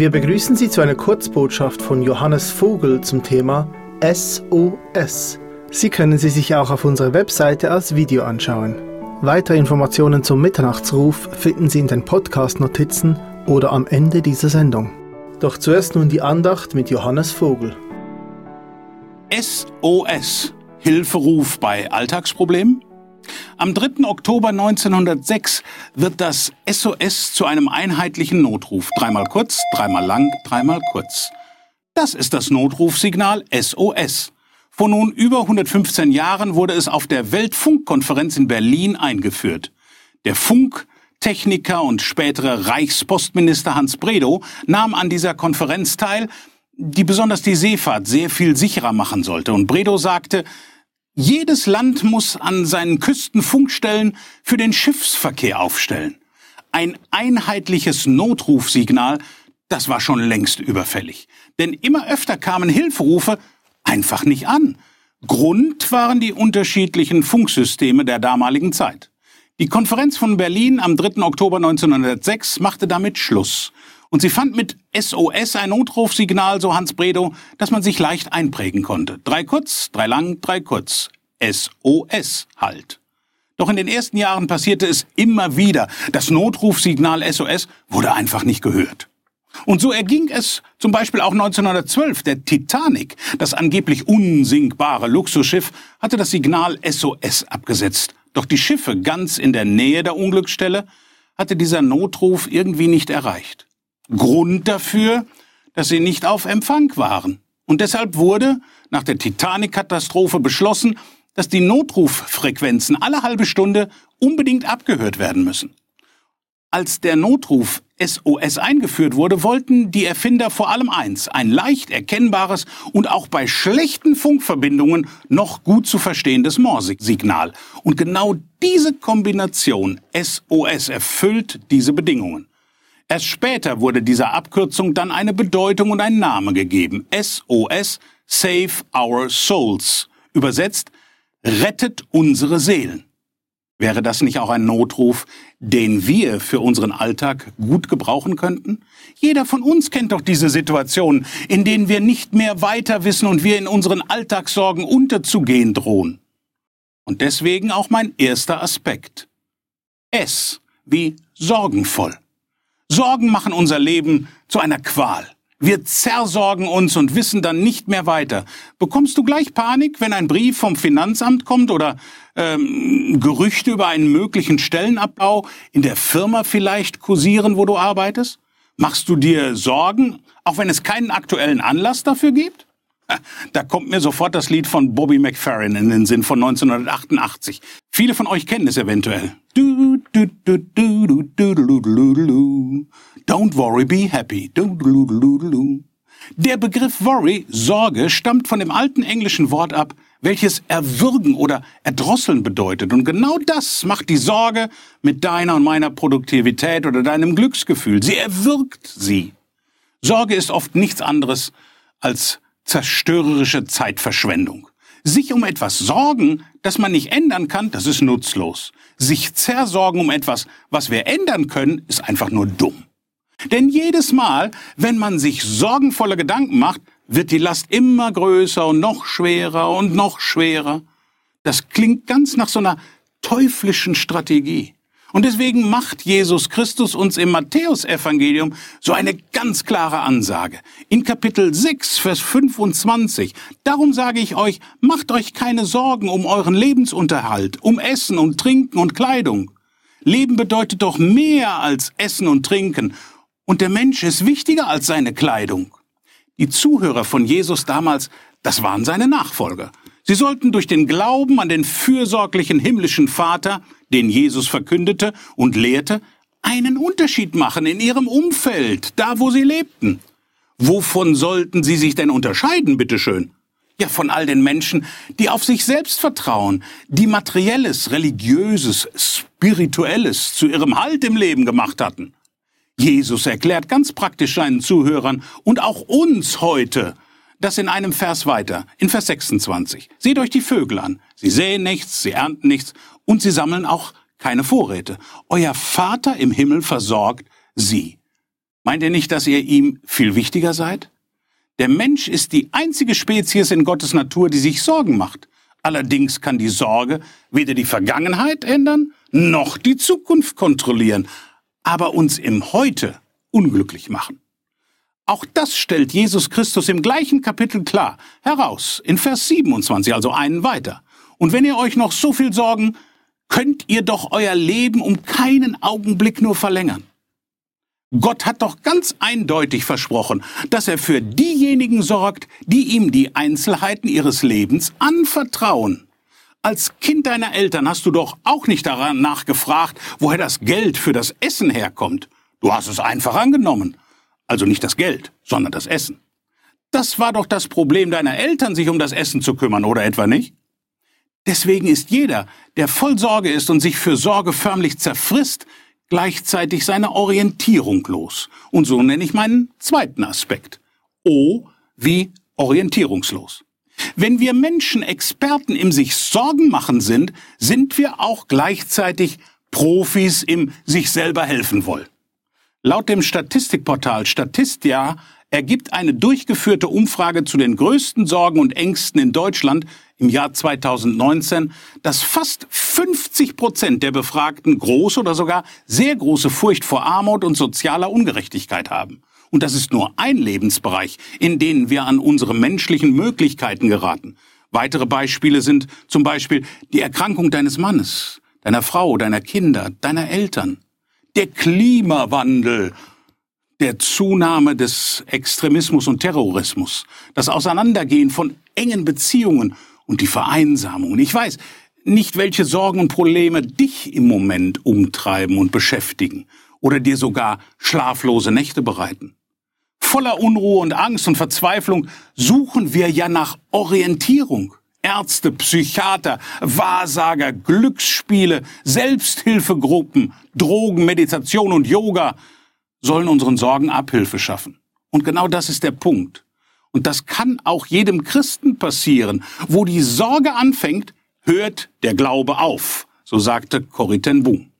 Wir begrüßen Sie zu einer Kurzbotschaft von Johannes Vogel zum Thema SOS. Sie können sie sich auch auf unserer Webseite als Video anschauen. Weitere Informationen zum Mitternachtsruf finden Sie in den Podcast-Notizen oder am Ende dieser Sendung. Doch zuerst nun die Andacht mit Johannes Vogel. SOS Hilferuf bei Alltagsproblemen? Am 3. Oktober 1906 wird das SOS zu einem einheitlichen Notruf. Dreimal kurz, dreimal lang, dreimal kurz. Das ist das Notrufsignal SOS. Vor nun über 115 Jahren wurde es auf der Weltfunkkonferenz in Berlin eingeführt. Der Funktechniker und spätere Reichspostminister Hans Bredow nahm an dieser Konferenz teil, die besonders die Seefahrt sehr viel sicherer machen sollte. Und Bredow sagte, jedes Land muss an seinen Küsten Funkstellen für den Schiffsverkehr aufstellen. Ein einheitliches Notrufsignal, das war schon längst überfällig. Denn immer öfter kamen Hilferufe einfach nicht an. Grund waren die unterschiedlichen Funksysteme der damaligen Zeit. Die Konferenz von Berlin am 3. Oktober 1906 machte damit Schluss. Und sie fand mit SOS ein Notrufsignal, so Hans Bredow, das man sich leicht einprägen konnte. Drei kurz, drei lang, drei kurz. SOS halt. Doch in den ersten Jahren passierte es immer wieder. Das Notrufsignal SOS wurde einfach nicht gehört. Und so erging es zum Beispiel auch 1912. Der Titanic, das angeblich unsinkbare Luxusschiff, hatte das Signal SOS abgesetzt. Doch die Schiffe ganz in der Nähe der Unglücksstelle hatte dieser Notruf irgendwie nicht erreicht. Grund dafür, dass sie nicht auf Empfang waren. Und deshalb wurde nach der Titanic-Katastrophe beschlossen, dass die Notruffrequenzen alle halbe Stunde unbedingt abgehört werden müssen. Als der Notruf SOS eingeführt wurde, wollten die Erfinder vor allem eins, ein leicht erkennbares und auch bei schlechten Funkverbindungen noch gut zu verstehendes Morse-Signal. Und genau diese Kombination SOS erfüllt diese Bedingungen. Erst später wurde dieser Abkürzung dann eine Bedeutung und ein Name gegeben. SOS, Save Our Souls. Übersetzt, rettet unsere Seelen. Wäre das nicht auch ein Notruf, den wir für unseren Alltag gut gebrauchen könnten? Jeder von uns kennt doch diese Situation, in denen wir nicht mehr weiter wissen und wir in unseren Alltagssorgen unterzugehen drohen. Und deswegen auch mein erster Aspekt. S wie sorgenvoll. Sorgen machen unser Leben zu einer Qual. Wir zersorgen uns und wissen dann nicht mehr weiter. Bekommst du gleich Panik, wenn ein Brief vom Finanzamt kommt oder ähm, Gerüchte über einen möglichen Stellenabbau in der Firma vielleicht kursieren, wo du arbeitest? Machst du dir Sorgen, auch wenn es keinen aktuellen Anlass dafür gibt? Da kommt mir sofort das Lied von Bobby McFerrin in den Sinn von 1988. Viele von euch kennen es eventuell. Don't worry, be happy. Der Begriff worry, Sorge, stammt von dem alten englischen Wort ab, welches erwürgen oder erdrosseln bedeutet. Und genau das macht die Sorge mit deiner und meiner Produktivität oder deinem Glücksgefühl. Sie erwürgt sie. Sorge ist oft nichts anderes als zerstörerische Zeitverschwendung. Sich um etwas sorgen, das man nicht ändern kann, das ist nutzlos. Sich zersorgen um etwas, was wir ändern können, ist einfach nur dumm. Denn jedes Mal, wenn man sich sorgenvolle Gedanken macht, wird die Last immer größer und noch schwerer und noch schwerer. Das klingt ganz nach so einer teuflischen Strategie. Und deswegen macht Jesus Christus uns im Matthäusevangelium so eine ganz klare Ansage. In Kapitel 6, Vers 25. Darum sage ich euch, macht euch keine Sorgen um euren Lebensunterhalt, um Essen und Trinken und Kleidung. Leben bedeutet doch mehr als Essen und Trinken. Und der Mensch ist wichtiger als seine Kleidung. Die Zuhörer von Jesus damals, das waren seine Nachfolger. Sie sollten durch den Glauben an den fürsorglichen himmlischen Vater, den Jesus verkündete und lehrte, einen Unterschied machen in ihrem Umfeld, da wo sie lebten. Wovon sollten sie sich denn unterscheiden, bitteschön? Ja, von all den Menschen, die auf sich selbst vertrauen, die materielles, religiöses, spirituelles zu ihrem Halt im Leben gemacht hatten. Jesus erklärt ganz praktisch seinen Zuhörern und auch uns heute, das in einem Vers weiter, in Vers 26. Seht euch die Vögel an. Sie säen nichts, sie ernten nichts und sie sammeln auch keine Vorräte. Euer Vater im Himmel versorgt sie. Meint ihr nicht, dass ihr ihm viel wichtiger seid? Der Mensch ist die einzige Spezies in Gottes Natur, die sich Sorgen macht. Allerdings kann die Sorge weder die Vergangenheit ändern, noch die Zukunft kontrollieren, aber uns im Heute unglücklich machen. Auch das stellt Jesus Christus im gleichen Kapitel klar heraus, in Vers 27, also einen weiter. Und wenn ihr euch noch so viel sorgen, könnt ihr doch euer Leben um keinen Augenblick nur verlängern. Gott hat doch ganz eindeutig versprochen, dass er für diejenigen sorgt, die ihm die Einzelheiten ihres Lebens anvertrauen. Als Kind deiner Eltern hast du doch auch nicht daran nachgefragt, woher das Geld für das Essen herkommt. Du hast es einfach angenommen. Also nicht das Geld, sondern das Essen. Das war doch das Problem deiner Eltern, sich um das Essen zu kümmern, oder etwa nicht? Deswegen ist jeder, der voll Sorge ist und sich für Sorge förmlich zerfrisst, gleichzeitig seine Orientierung los. Und so nenne ich meinen zweiten Aspekt. O wie orientierungslos. Wenn wir Menschen Experten im sich Sorgen machen sind, sind wir auch gleichzeitig Profis im sich selber helfen wollen. Laut dem Statistikportal Statistia ergibt eine durchgeführte Umfrage zu den größten Sorgen und Ängsten in Deutschland im Jahr 2019, dass fast 50 Prozent der Befragten große oder sogar sehr große Furcht vor Armut und sozialer Ungerechtigkeit haben. Und das ist nur ein Lebensbereich, in den wir an unsere menschlichen Möglichkeiten geraten. Weitere Beispiele sind zum Beispiel die Erkrankung deines Mannes, deiner Frau, deiner Kinder, deiner Eltern der Klimawandel, der Zunahme des Extremismus und Terrorismus, das Auseinandergehen von engen Beziehungen und die Vereinsamung. Ich weiß nicht, welche Sorgen und Probleme dich im Moment umtreiben und beschäftigen oder dir sogar schlaflose Nächte bereiten. Voller Unruhe und Angst und Verzweiflung suchen wir ja nach Orientierung. Ärzte, Psychiater, Wahrsager, Glücksspiele, Selbsthilfegruppen, Drogen, Meditation und Yoga sollen unseren Sorgen Abhilfe schaffen. Und genau das ist der Punkt. Und das kann auch jedem Christen passieren. Wo die Sorge anfängt, hört der Glaube auf, so sagte Corrie ten Boom.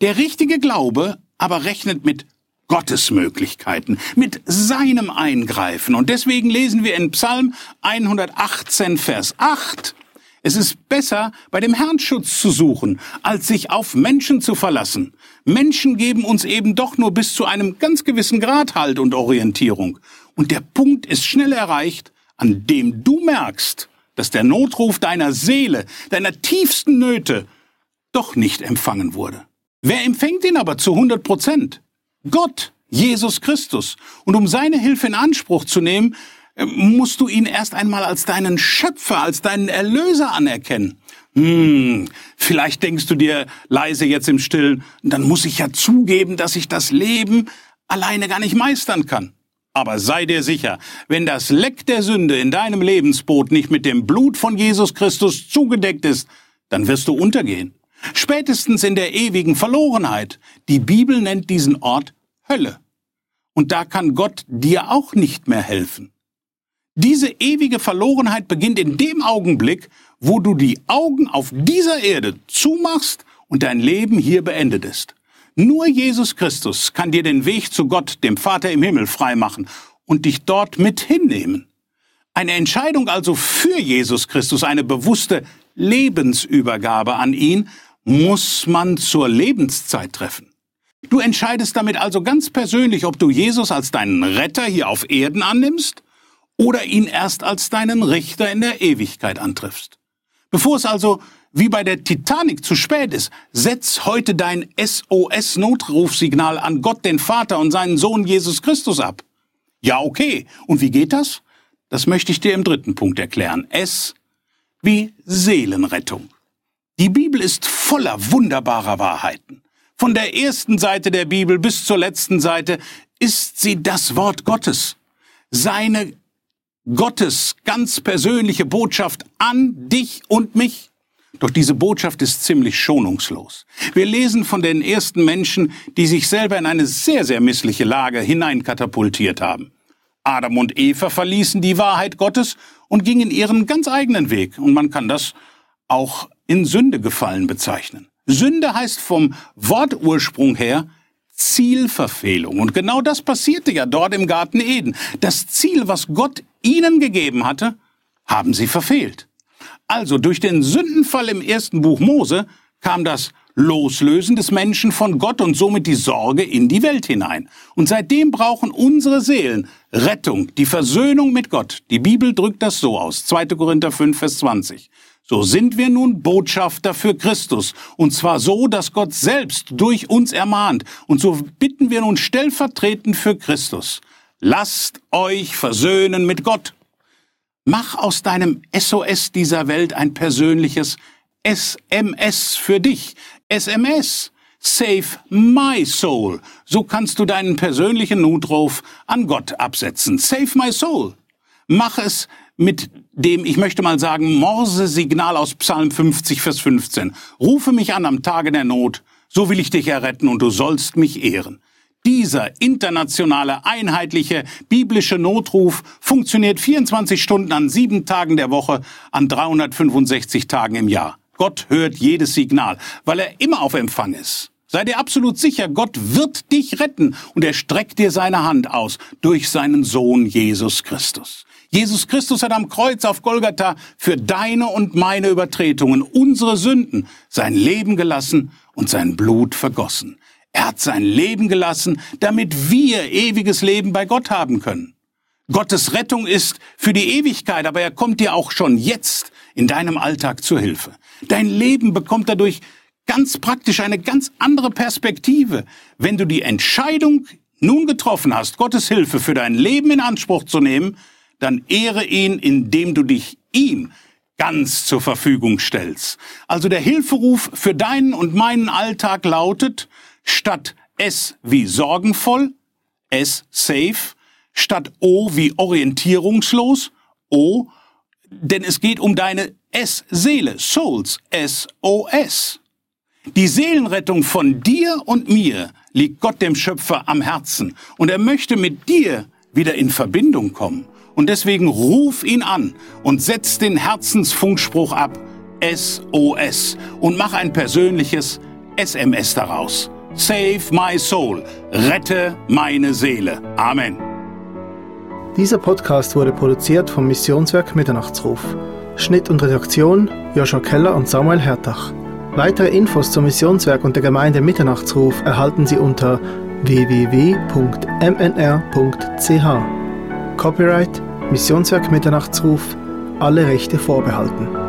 Der richtige Glaube aber rechnet mit Gottes Möglichkeiten, mit seinem Eingreifen. Und deswegen lesen wir in Psalm 118, Vers 8, es ist besser, bei dem Herrn Schutz zu suchen, als sich auf Menschen zu verlassen. Menschen geben uns eben doch nur bis zu einem ganz gewissen Grad Halt und Orientierung. Und der Punkt ist schnell erreicht, an dem du merkst, dass der Notruf deiner Seele, deiner tiefsten Nöte, doch nicht empfangen wurde. Wer empfängt ihn aber zu 100 Prozent? Gott, Jesus Christus. Und um seine Hilfe in Anspruch zu nehmen, äh, musst du ihn erst einmal als deinen Schöpfer, als deinen Erlöser anerkennen. Hm, vielleicht denkst du dir leise jetzt im Stillen, dann muss ich ja zugeben, dass ich das Leben alleine gar nicht meistern kann. Aber sei dir sicher, wenn das Leck der Sünde in deinem Lebensboot nicht mit dem Blut von Jesus Christus zugedeckt ist, dann wirst du untergehen. Spätestens in der ewigen Verlorenheit. Die Bibel nennt diesen Ort Hölle. Und da kann Gott dir auch nicht mehr helfen. Diese ewige Verlorenheit beginnt in dem Augenblick, wo du die Augen auf dieser Erde zumachst und dein Leben hier beendet ist. Nur Jesus Christus kann dir den Weg zu Gott, dem Vater im Himmel, freimachen und dich dort mit hinnehmen. Eine Entscheidung also für Jesus Christus, eine bewusste Lebensübergabe an ihn, muss man zur Lebenszeit treffen. Du entscheidest damit also ganz persönlich, ob du Jesus als deinen Retter hier auf Erden annimmst oder ihn erst als deinen Richter in der Ewigkeit antriffst. Bevor es also wie bei der Titanic zu spät ist, setz heute dein SOS-Notrufsignal an Gott, den Vater und seinen Sohn Jesus Christus ab. Ja, okay. Und wie geht das? Das möchte ich dir im dritten Punkt erklären. S wie Seelenrettung. Die Bibel ist voller wunderbarer Wahrheiten. Von der ersten Seite der Bibel bis zur letzten Seite ist sie das Wort Gottes. Seine Gottes ganz persönliche Botschaft an dich und mich. Doch diese Botschaft ist ziemlich schonungslos. Wir lesen von den ersten Menschen, die sich selber in eine sehr, sehr missliche Lage hineinkatapultiert haben. Adam und Eva verließen die Wahrheit Gottes und gingen ihren ganz eigenen Weg. Und man kann das auch in Sünde gefallen bezeichnen. Sünde heißt vom Wortursprung her Zielverfehlung. Und genau das passierte ja dort im Garten Eden. Das Ziel, was Gott ihnen gegeben hatte, haben sie verfehlt. Also durch den Sündenfall im ersten Buch Mose kam das Loslösen des Menschen von Gott und somit die Sorge in die Welt hinein. Und seitdem brauchen unsere Seelen Rettung, die Versöhnung mit Gott. Die Bibel drückt das so aus. 2. Korinther 5, Vers 20. So sind wir nun Botschafter für Christus. Und zwar so, dass Gott selbst durch uns ermahnt. Und so bitten wir nun stellvertretend für Christus. Lasst euch versöhnen mit Gott. Mach aus deinem SOS dieser Welt ein persönliches SMS für dich. SMS. Save my soul. So kannst du deinen persönlichen Notruf an Gott absetzen. Save my soul. Mach es mit dem, ich möchte mal sagen, Morse-Signal aus Psalm 50, Vers 15. Rufe mich an am Tage der Not, so will ich dich erretten und du sollst mich ehren. Dieser internationale, einheitliche, biblische Notruf funktioniert 24 Stunden an sieben Tagen der Woche, an 365 Tagen im Jahr. Gott hört jedes Signal, weil er immer auf Empfang ist. Sei dir absolut sicher, Gott wird dich retten und er streckt dir seine Hand aus durch seinen Sohn Jesus Christus. Jesus Christus hat am Kreuz auf Golgatha für deine und meine Übertretungen, unsere Sünden, sein Leben gelassen und sein Blut vergossen. Er hat sein Leben gelassen, damit wir ewiges Leben bei Gott haben können. Gottes Rettung ist für die Ewigkeit, aber er kommt dir auch schon jetzt in deinem Alltag zur Hilfe. Dein Leben bekommt dadurch ganz praktisch eine ganz andere Perspektive, wenn du die Entscheidung nun getroffen hast, Gottes Hilfe für dein Leben in Anspruch zu nehmen, dann ehre ihn, indem du dich ihm ganz zur Verfügung stellst. Also der Hilferuf für deinen und meinen Alltag lautet, statt S wie sorgenvoll, S safe, statt O wie orientierungslos, O denn es geht um deine S-Seele, Souls, S-O-S. Die Seelenrettung von dir und mir liegt Gott dem Schöpfer am Herzen und er möchte mit dir wieder in Verbindung kommen. Und deswegen ruf ihn an und setz den Herzensfunkspruch ab, SOS, und mach ein persönliches SMS daraus. Save my soul, rette meine Seele. Amen. Dieser Podcast wurde produziert vom Missionswerk Mitternachtsruf. Schnitt und Redaktion Joshua Keller und Samuel Hertach. Weitere Infos zum Missionswerk und der Gemeinde Mitternachtsruf erhalten Sie unter www.mnr.ch. Copyright Missionswerk Mitternachtsruf, alle Rechte vorbehalten.